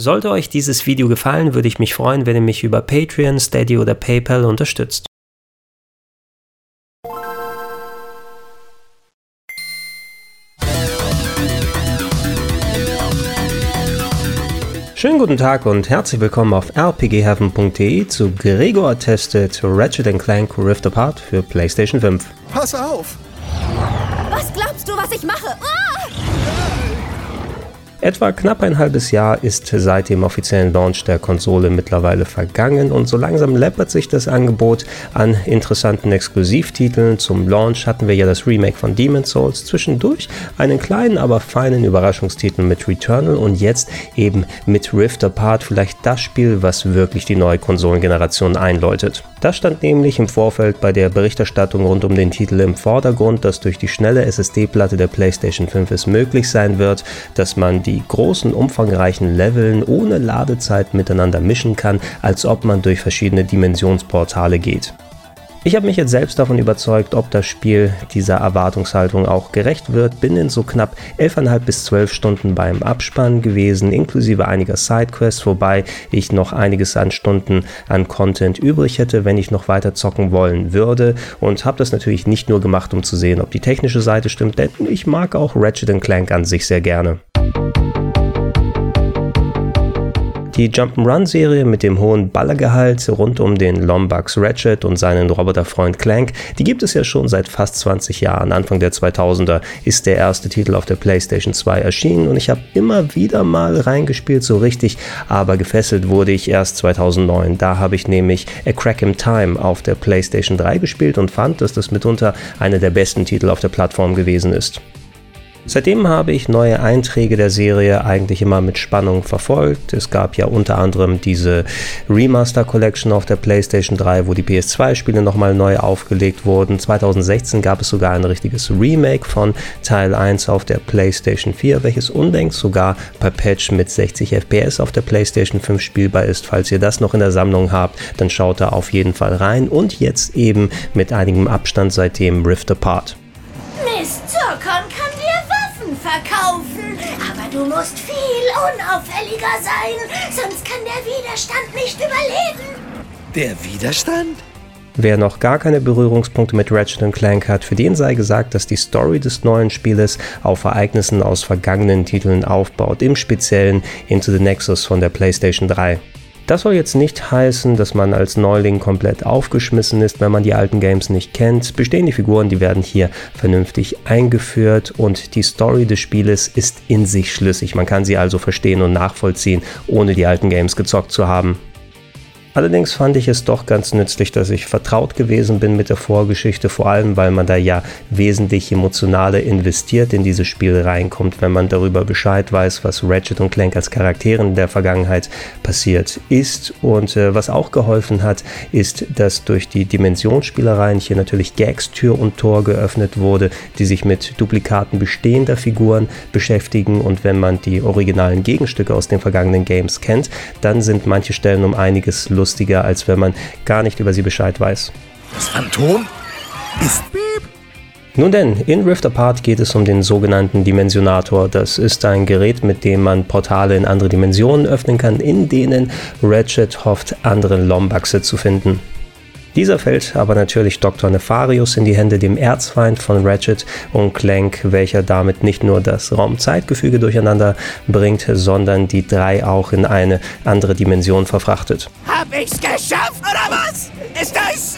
Sollte euch dieses Video gefallen, würde ich mich freuen, wenn ihr mich über Patreon, Steady oder PayPal unterstützt. Schönen guten Tag und herzlich willkommen auf rpgheaven.de zu Gregor testet Ratchet Clank Rift Apart für PlayStation 5. Pass auf! Was glaubst du, was ich mache? Ah! Etwa knapp ein halbes Jahr ist seit dem offiziellen Launch der Konsole mittlerweile vergangen und so langsam läppert sich das Angebot an interessanten Exklusivtiteln. Zum Launch hatten wir ja das Remake von Demon's Souls, zwischendurch einen kleinen, aber feinen Überraschungstitel mit Returnal und jetzt eben mit Rift Apart vielleicht das Spiel, was wirklich die neue Konsolengeneration einläutet. Das stand nämlich im Vorfeld bei der Berichterstattung rund um den Titel im Vordergrund, dass durch die schnelle SSD-Platte der PlayStation 5 es möglich sein wird, dass man die großen, umfangreichen Leveln ohne Ladezeit miteinander mischen kann, als ob man durch verschiedene Dimensionsportale geht. Ich habe mich jetzt selbst davon überzeugt, ob das Spiel dieser Erwartungshaltung auch gerecht wird. Bin in so knapp 11,5 bis 12 Stunden beim Abspann gewesen, inklusive einiger Sidequests, wobei ich noch einiges an Stunden an Content übrig hätte, wenn ich noch weiter zocken wollen würde. Und habe das natürlich nicht nur gemacht, um zu sehen, ob die technische Seite stimmt, denn ich mag auch Ratchet Clank an sich sehr gerne. Die Jump'n'Run-Serie mit dem hohen Ballergehalt rund um den Lombax Ratchet und seinen Roboterfreund Clank, die gibt es ja schon seit fast 20 Jahren. Anfang der 2000er ist der erste Titel auf der PlayStation 2 erschienen und ich habe immer wieder mal reingespielt, so richtig, aber gefesselt wurde ich erst 2009. Da habe ich nämlich A Crack in Time auf der PlayStation 3 gespielt und fand, dass das mitunter einer der besten Titel auf der Plattform gewesen ist. Seitdem habe ich neue Einträge der Serie eigentlich immer mit Spannung verfolgt. Es gab ja unter anderem diese Remaster Collection auf der PlayStation 3, wo die PS2-Spiele nochmal neu aufgelegt wurden. 2016 gab es sogar ein richtiges Remake von Teil 1 auf der PlayStation 4, welches unlängst sogar per Patch mit 60 FPS auf der PlayStation 5 spielbar ist. Falls ihr das noch in der Sammlung habt, dann schaut da auf jeden Fall rein. Und jetzt eben mit einigem Abstand seitdem Rift Apart. Miss kann verkaufen. Aber du musst viel unauffälliger sein, sonst kann der Widerstand nicht überleben. Der Widerstand? Wer noch gar keine Berührungspunkte mit Ratchet Clank hat, für den sei gesagt, dass die Story des neuen Spieles auf Ereignissen aus vergangenen Titeln aufbaut, im Speziellen Into the Nexus von der PlayStation 3. Das soll jetzt nicht heißen, dass man als Neuling komplett aufgeschmissen ist, wenn man die alten Games nicht kennt. Bestehende Figuren, die werden hier vernünftig eingeführt und die Story des Spieles ist in sich schlüssig. Man kann sie also verstehen und nachvollziehen, ohne die alten Games gezockt zu haben. Allerdings fand ich es doch ganz nützlich, dass ich vertraut gewesen bin mit der Vorgeschichte, vor allem weil man da ja wesentlich emotionaler investiert in dieses Spiel reinkommt, wenn man darüber Bescheid weiß, was Ratchet und Clank als Charakteren in der Vergangenheit passiert ist. Und äh, was auch geholfen hat, ist, dass durch die Dimensionsspielereien hier natürlich Gags Tür und Tor geöffnet wurde, die sich mit Duplikaten bestehender Figuren beschäftigen. Und wenn man die originalen Gegenstücke aus den vergangenen Games kennt, dann sind manche Stellen um einiges lustiger, als wenn man gar nicht über sie Bescheid weiß. Das Phantom ist Beep. Nun denn, in Rift Apart geht es um den sogenannten Dimensionator. Das ist ein Gerät, mit dem man Portale in andere Dimensionen öffnen kann, in denen Ratchet hofft, andere Lombaxe zu finden. Dieser fällt aber natürlich Dr. Nefarius in die Hände, dem Erzfeind von Ratchet und Clank, welcher damit nicht nur das Raumzeitgefüge durcheinander bringt, sondern die drei auch in eine andere Dimension verfrachtet. Hab ich's geschafft, oder was? Ist das...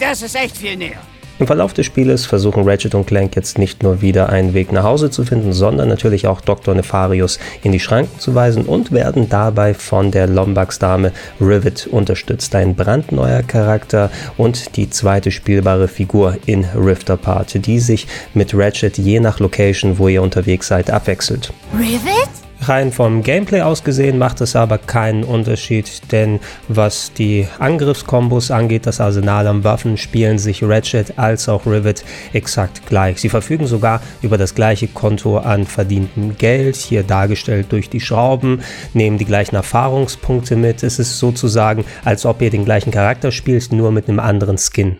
Das ist echt viel näher. Im Verlauf des Spieles versuchen Ratchet und Clank jetzt nicht nur wieder einen Weg nach Hause zu finden, sondern natürlich auch Dr. Nefarius in die Schranken zu weisen und werden dabei von der Lombax-Dame Rivet unterstützt. Ein brandneuer Charakter und die zweite spielbare Figur in Rift Apart, die sich mit Ratchet je nach Location, wo ihr unterwegs seid, abwechselt. Rivet? Rein vom Gameplay aus gesehen macht es aber keinen Unterschied, denn was die Angriffskombos angeht, das Arsenal an Waffen, spielen sich Ratchet als auch Rivet exakt gleich. Sie verfügen sogar über das gleiche Konto an verdientem Geld, hier dargestellt durch die Schrauben, nehmen die gleichen Erfahrungspunkte mit. Es ist sozusagen, als ob ihr den gleichen Charakter spielt, nur mit einem anderen Skin.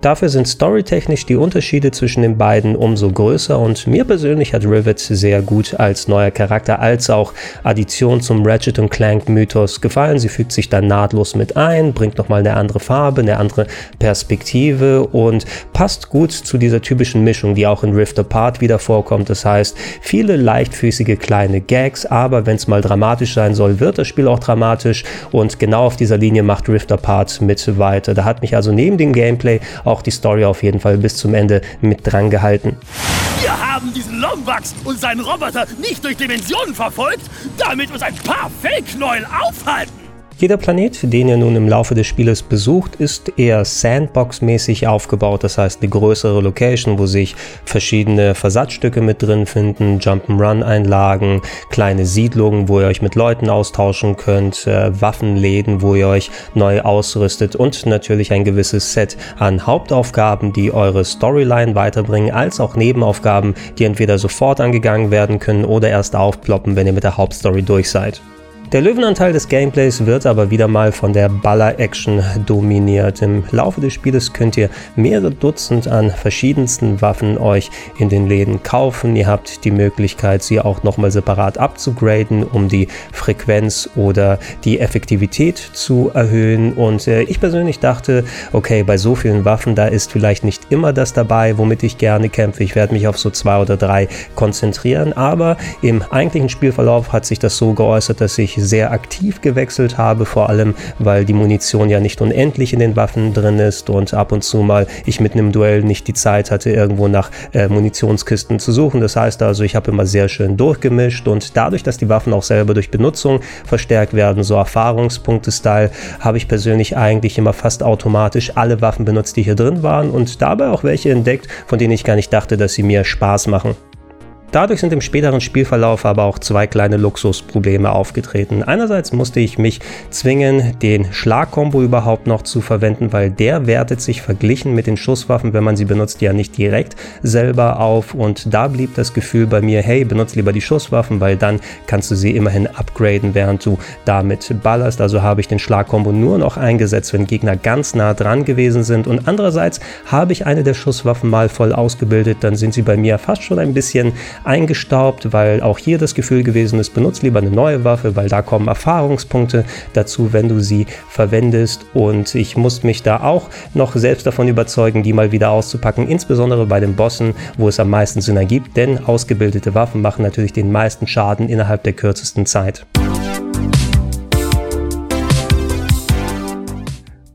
Dafür sind storytechnisch die Unterschiede zwischen den beiden umso größer und mir persönlich hat Rivet sehr gut als neuer Charakter als auch Addition zum Ratchet Clank Mythos gefallen. Sie fügt sich dann nahtlos mit ein, bringt nochmal eine andere Farbe, eine andere Perspektive und passt gut zu dieser typischen Mischung, die auch in Rift Apart wieder vorkommt. Das heißt, viele leichtfüßige kleine Gags, aber wenn es mal dramatisch sein soll, wird das Spiel auch dramatisch und genau auf dieser Linie macht Rift Apart mit weiter. Da hat mich also neben dem Gameplay auch die Story auf jeden Fall bis zum Ende mit dran gehalten. Wir haben diesen Lombax und seinen Roboter nicht durch Dimensionen verfolgt, damit uns ein paar Fake-Knäuel aufhalten. Jeder Planet, den ihr nun im Laufe des Spieles besucht, ist eher Sandbox-mäßig aufgebaut. Das heißt, eine größere Location, wo sich verschiedene Versatzstücke mit drin finden, Jump'n'Run-Einlagen, kleine Siedlungen, wo ihr euch mit Leuten austauschen könnt, äh, Waffenläden, wo ihr euch neu ausrüstet und natürlich ein gewisses Set an Hauptaufgaben, die eure Storyline weiterbringen, als auch Nebenaufgaben, die entweder sofort angegangen werden können oder erst aufploppen, wenn ihr mit der Hauptstory durch seid. Der Löwenanteil des Gameplays wird aber wieder mal von der Baller-Action dominiert. Im Laufe des Spieles könnt ihr mehrere Dutzend an verschiedensten Waffen euch in den Läden kaufen. Ihr habt die Möglichkeit, sie auch nochmal separat abzugraden, um die Frequenz oder die Effektivität zu erhöhen. Und äh, ich persönlich dachte, okay, bei so vielen Waffen, da ist vielleicht nicht immer das dabei, womit ich gerne kämpfe. Ich werde mich auf so zwei oder drei konzentrieren. Aber im eigentlichen Spielverlauf hat sich das so geäußert, dass ich sehr aktiv gewechselt habe, vor allem weil die Munition ja nicht unendlich in den Waffen drin ist und ab und zu mal ich mitten im Duell nicht die Zeit hatte, irgendwo nach äh, Munitionskisten zu suchen. Das heißt also, ich habe immer sehr schön durchgemischt und dadurch, dass die Waffen auch selber durch Benutzung verstärkt werden, so Erfahrungspunkte-Style, habe ich persönlich eigentlich immer fast automatisch alle Waffen benutzt, die hier drin waren und dabei auch welche entdeckt, von denen ich gar nicht dachte, dass sie mir Spaß machen. Dadurch sind im späteren Spielverlauf aber auch zwei kleine Luxusprobleme aufgetreten. Einerseits musste ich mich zwingen, den Schlagkombo überhaupt noch zu verwenden, weil der wertet sich verglichen mit den Schusswaffen, wenn man sie benutzt, ja nicht direkt selber auf. Und da blieb das Gefühl bei mir, hey, benutze lieber die Schusswaffen, weil dann kannst du sie immerhin upgraden, während du damit ballerst. Also habe ich den Schlagkombo nur noch eingesetzt, wenn Gegner ganz nah dran gewesen sind. Und andererseits habe ich eine der Schusswaffen mal voll ausgebildet, dann sind sie bei mir fast schon ein bisschen eingestaubt, weil auch hier das Gefühl gewesen ist, benutzt lieber eine neue Waffe, weil da kommen Erfahrungspunkte dazu, wenn du sie verwendest. Und ich muss mich da auch noch selbst davon überzeugen, die mal wieder auszupacken, insbesondere bei den Bossen, wo es am meisten Sinn ergibt, denn ausgebildete Waffen machen natürlich den meisten Schaden innerhalb der kürzesten Zeit.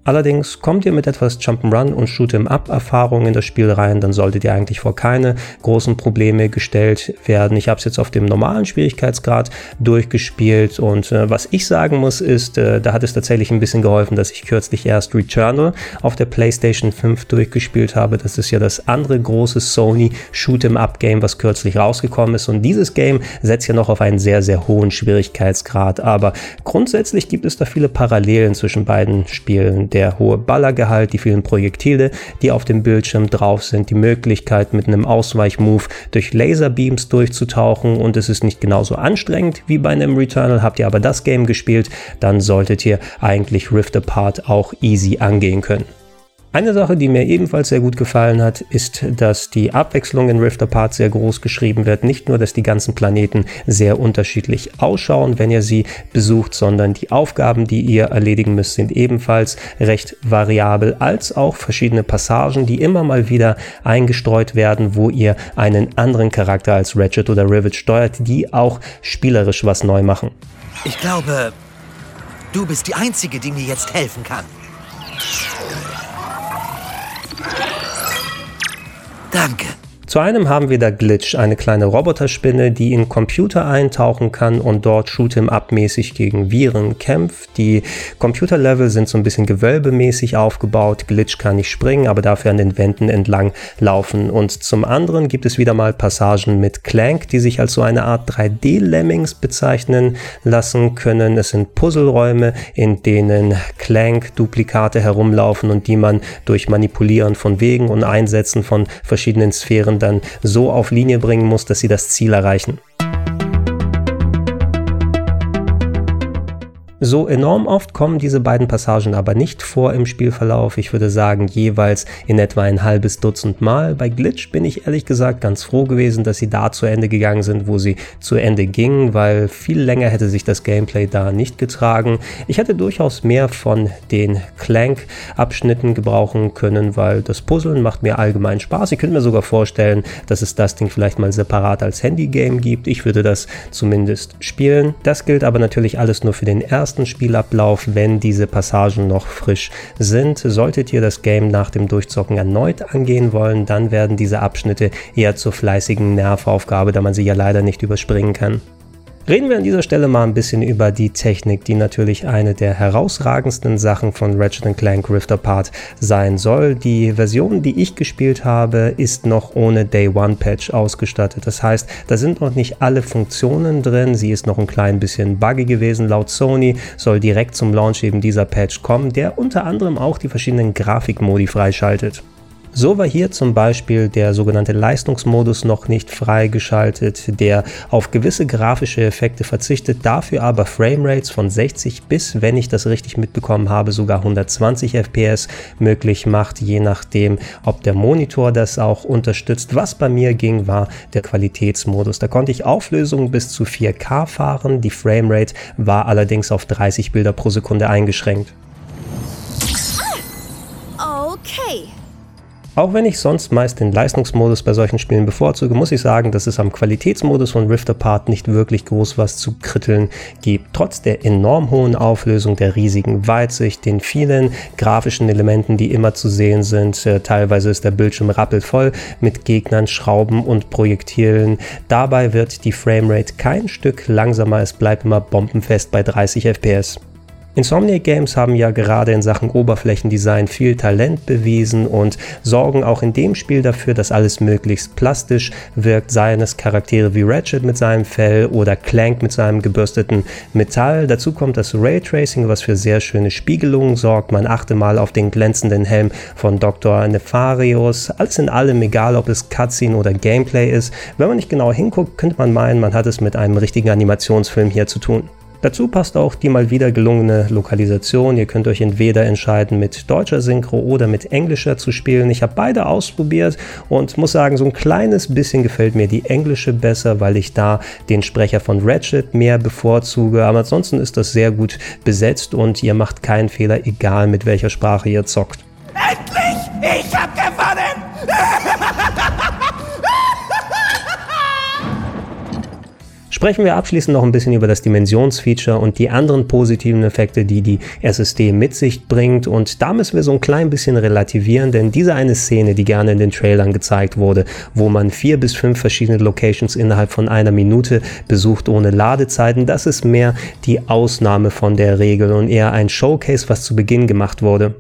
Allerdings kommt ihr mit etwas Jump'n'Run und Shoot'em-Up-Erfahrung in das Spiel rein, dann solltet ihr eigentlich vor keine großen Probleme gestellt werden. Ich habe es jetzt auf dem normalen Schwierigkeitsgrad durchgespielt und äh, was ich sagen muss ist, äh, da hat es tatsächlich ein bisschen geholfen, dass ich kürzlich erst Returnal auf der PlayStation 5 durchgespielt habe. Das ist ja das andere große Sony Shoot'em-Up-Game, was kürzlich rausgekommen ist und dieses Game setzt ja noch auf einen sehr, sehr hohen Schwierigkeitsgrad, aber grundsätzlich gibt es da viele Parallelen zwischen beiden Spielen der hohe Ballergehalt, die vielen Projektile, die auf dem Bildschirm drauf sind, die Möglichkeit mit einem Ausweichmove durch Laserbeams durchzutauchen und es ist nicht genauso anstrengend wie bei einem Returnal. Habt ihr aber das Game gespielt, dann solltet ihr eigentlich Rift Apart auch easy angehen können. Eine Sache, die mir ebenfalls sehr gut gefallen hat, ist, dass die Abwechslung in Rift Apart sehr groß geschrieben wird. Nicht nur, dass die ganzen Planeten sehr unterschiedlich ausschauen, wenn ihr sie besucht, sondern die Aufgaben, die ihr erledigen müsst, sind ebenfalls recht variabel, als auch verschiedene Passagen, die immer mal wieder eingestreut werden, wo ihr einen anderen Charakter als Ratchet oder Rivet steuert, die auch spielerisch was neu machen. Ich glaube, du bist die Einzige, die mir jetzt helfen kann. Danke. Zu einem haben wir da Glitch, eine kleine Roboterspinne, die in Computer eintauchen kann und dort Shoot'em-up-mäßig gegen Viren kämpft. Die Computerlevel sind so ein bisschen gewölbemäßig aufgebaut. Glitch kann nicht springen, aber dafür an den Wänden entlang laufen. Und zum anderen gibt es wieder mal Passagen mit Clank, die sich als so eine Art 3D-Lemmings bezeichnen lassen können. Es sind Puzzleräume, in denen Clank-Duplikate herumlaufen und die man durch Manipulieren von Wegen und Einsetzen von verschiedenen Sphären und dann so auf Linie bringen muss, dass sie das Ziel erreichen. So enorm oft kommen diese beiden Passagen aber nicht vor im Spielverlauf. Ich würde sagen jeweils in etwa ein halbes Dutzend Mal. Bei Glitch bin ich ehrlich gesagt ganz froh gewesen, dass sie da zu Ende gegangen sind, wo sie zu Ende gingen, weil viel länger hätte sich das Gameplay da nicht getragen. Ich hätte durchaus mehr von den Clank-Abschnitten gebrauchen können, weil das Puzzeln macht mir allgemein Spaß. Ich könnte mir sogar vorstellen, dass es das Ding vielleicht mal separat als Handy-Game gibt. Ich würde das zumindest spielen. Das gilt aber natürlich alles nur für den ersten ersten Spielablauf, wenn diese Passagen noch frisch sind. Solltet ihr das Game nach dem Durchzocken erneut angehen wollen, dann werden diese Abschnitte eher zur fleißigen Nervaufgabe, da man sie ja leider nicht überspringen kann. Reden wir an dieser Stelle mal ein bisschen über die Technik, die natürlich eine der herausragendsten Sachen von Ratchet Clank Rift Apart sein soll. Die Version, die ich gespielt habe, ist noch ohne Day One Patch ausgestattet. Das heißt, da sind noch nicht alle Funktionen drin. Sie ist noch ein klein bisschen buggy gewesen. Laut Sony soll direkt zum Launch eben dieser Patch kommen, der unter anderem auch die verschiedenen Grafikmodi freischaltet. So war hier zum Beispiel der sogenannte Leistungsmodus noch nicht freigeschaltet, der auf gewisse grafische Effekte verzichtet, dafür aber Framerates von 60 bis, wenn ich das richtig mitbekommen habe, sogar 120 FPS möglich macht, je nachdem, ob der Monitor das auch unterstützt. Was bei mir ging, war der Qualitätsmodus. Da konnte ich Auflösungen bis zu 4K fahren, die Framerate war allerdings auf 30 Bilder pro Sekunde eingeschränkt. Okay. Auch wenn ich sonst meist den Leistungsmodus bei solchen Spielen bevorzuge, muss ich sagen, dass es am Qualitätsmodus von Rift Apart nicht wirklich groß was zu kritteln gibt. Trotz der enorm hohen Auflösung, der riesigen Weitsicht, den vielen grafischen Elementen, die immer zu sehen sind, äh, teilweise ist der Bildschirm rappelvoll mit Gegnern, Schrauben und Projektilen. Dabei wird die Framerate kein Stück langsamer, es bleibt immer bombenfest bei 30 FPS. Insomniac Games haben ja gerade in Sachen Oberflächendesign viel Talent bewiesen und sorgen auch in dem Spiel dafür, dass alles möglichst plastisch wirkt, seien es Charaktere wie Ratchet mit seinem Fell oder Clank mit seinem gebürsteten Metall. Dazu kommt das Raytracing, was für sehr schöne Spiegelungen sorgt. Man achte mal auf den glänzenden Helm von Dr. Nefarius. Alles in allem, egal ob es Cutscene oder Gameplay ist. Wenn man nicht genau hinguckt, könnte man meinen, man hat es mit einem richtigen Animationsfilm hier zu tun. Dazu passt auch die mal wieder gelungene Lokalisation. Ihr könnt euch entweder entscheiden, mit deutscher Synchro oder mit englischer zu spielen. Ich habe beide ausprobiert und muss sagen, so ein kleines bisschen gefällt mir die englische besser, weil ich da den Sprecher von Ratchet mehr bevorzuge. Aber ansonsten ist das sehr gut besetzt und ihr macht keinen Fehler, egal mit welcher Sprache ihr zockt. Sprechen wir abschließend noch ein bisschen über das Dimensionsfeature und die anderen positiven Effekte, die die SSD mit sich bringt. Und da müssen wir so ein klein bisschen relativieren, denn diese eine Szene, die gerne in den Trailern gezeigt wurde, wo man vier bis fünf verschiedene Locations innerhalb von einer Minute besucht ohne Ladezeiten, das ist mehr die Ausnahme von der Regel und eher ein Showcase, was zu Beginn gemacht wurde.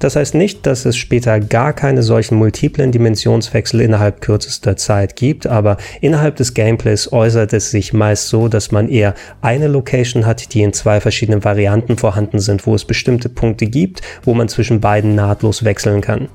Das heißt nicht, dass es später gar keine solchen multiplen Dimensionswechsel innerhalb kürzester Zeit gibt, aber innerhalb des Gameplays äußert es sich meist so, dass man eher eine Location hat, die in zwei verschiedenen Varianten vorhanden sind, wo es bestimmte Punkte gibt, wo man zwischen beiden nahtlos wechseln kann.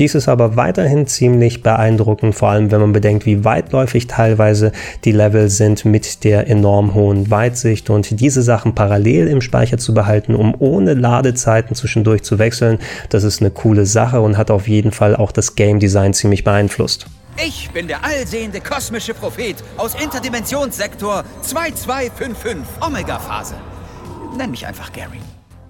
Dies ist aber weiterhin ziemlich beeindruckend, vor allem wenn man bedenkt, wie weitläufig teilweise die Level sind mit der enorm hohen Weitsicht und diese Sachen parallel im Speicher zu behalten, um ohne Ladezeiten zwischendurch zu wechseln, das ist eine coole Sache und hat auf jeden Fall auch das Game Design ziemlich beeinflusst. Ich bin der allsehende kosmische Prophet aus Interdimensionssektor 2255 Omega-Phase. Nenn mich einfach Gary.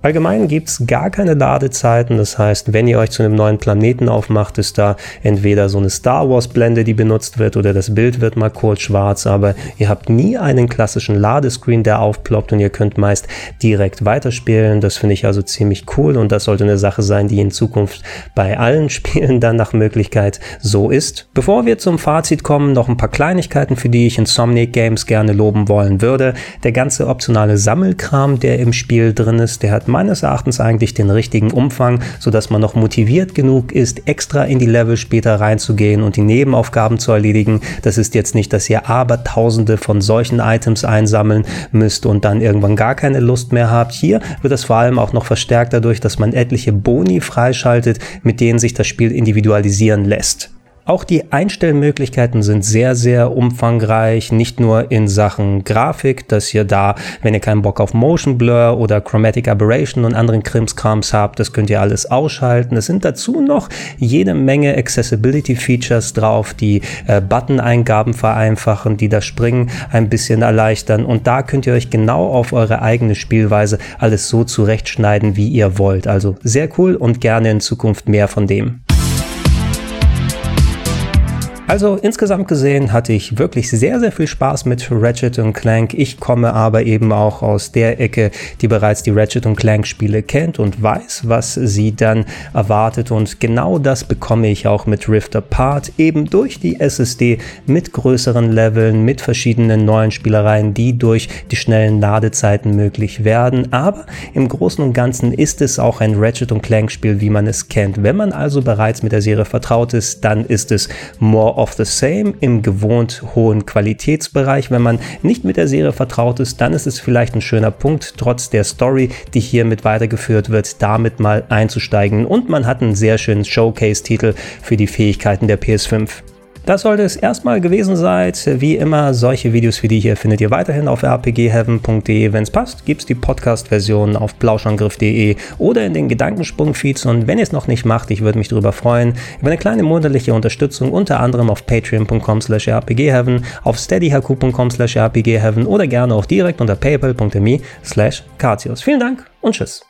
Allgemein gibt es gar keine Ladezeiten, das heißt, wenn ihr euch zu einem neuen Planeten aufmacht, ist da entweder so eine Star Wars Blende, die benutzt wird, oder das Bild wird mal kurz schwarz, aber ihr habt nie einen klassischen Ladescreen, der aufploppt und ihr könnt meist direkt weiterspielen. Das finde ich also ziemlich cool und das sollte eine Sache sein, die in Zukunft bei allen Spielen dann nach Möglichkeit so ist. Bevor wir zum Fazit kommen, noch ein paar Kleinigkeiten, für die ich Insomniac Games gerne loben wollen würde. Der ganze optionale Sammelkram, der im Spiel drin ist, der hat meines Erachtens eigentlich den richtigen Umfang, sodass man noch motiviert genug ist, extra in die Level später reinzugehen und die Nebenaufgaben zu erledigen. Das ist jetzt nicht, dass ihr aber tausende von solchen Items einsammeln müsst und dann irgendwann gar keine Lust mehr habt. Hier wird es vor allem auch noch verstärkt dadurch, dass man etliche Boni freischaltet, mit denen sich das Spiel individualisieren lässt. Auch die Einstellmöglichkeiten sind sehr, sehr umfangreich, nicht nur in Sachen Grafik, dass ihr da, wenn ihr keinen Bock auf Motion Blur oder Chromatic Aberration und anderen Krimskrams habt, das könnt ihr alles ausschalten. Es sind dazu noch jede Menge Accessibility Features drauf, die äh, Button-Eingaben vereinfachen, die das Springen ein bisschen erleichtern und da könnt ihr euch genau auf eure eigene Spielweise alles so zurechtschneiden, wie ihr wollt. Also sehr cool und gerne in Zukunft mehr von dem. Also insgesamt gesehen hatte ich wirklich sehr, sehr viel Spaß mit Ratchet Clank. Ich komme aber eben auch aus der Ecke, die bereits die Ratchet Clank Spiele kennt und weiß, was sie dann erwartet. Und genau das bekomme ich auch mit Rift Apart, eben durch die SSD mit größeren Leveln, mit verschiedenen neuen Spielereien, die durch die schnellen Ladezeiten möglich werden. Aber im Großen und Ganzen ist es auch ein Ratchet Clank Spiel, wie man es kennt. Wenn man also bereits mit der Serie vertraut ist, dann ist es more of the same im gewohnt hohen Qualitätsbereich. Wenn man nicht mit der Serie vertraut ist, dann ist es vielleicht ein schöner Punkt, trotz der Story, die hier mit weitergeführt wird, damit mal einzusteigen. Und man hat einen sehr schönen Showcase-Titel für die Fähigkeiten der PS5. Das sollte es erstmal gewesen sein. Wie immer, solche Videos wie die hier findet ihr weiterhin auf rpgheaven.de. Wenn es passt, gibt es die Podcast-Version auf blauschangriff.de oder in den Gedankensprung-Feeds. Und wenn ihr es noch nicht macht, ich würde mich darüber freuen, über eine kleine monatliche Unterstützung, unter anderem auf patreon.com slash rpgheaven, auf steadyhq.com slash rpgheaven oder gerne auch direkt unter paypal.me slash Vielen Dank und tschüss.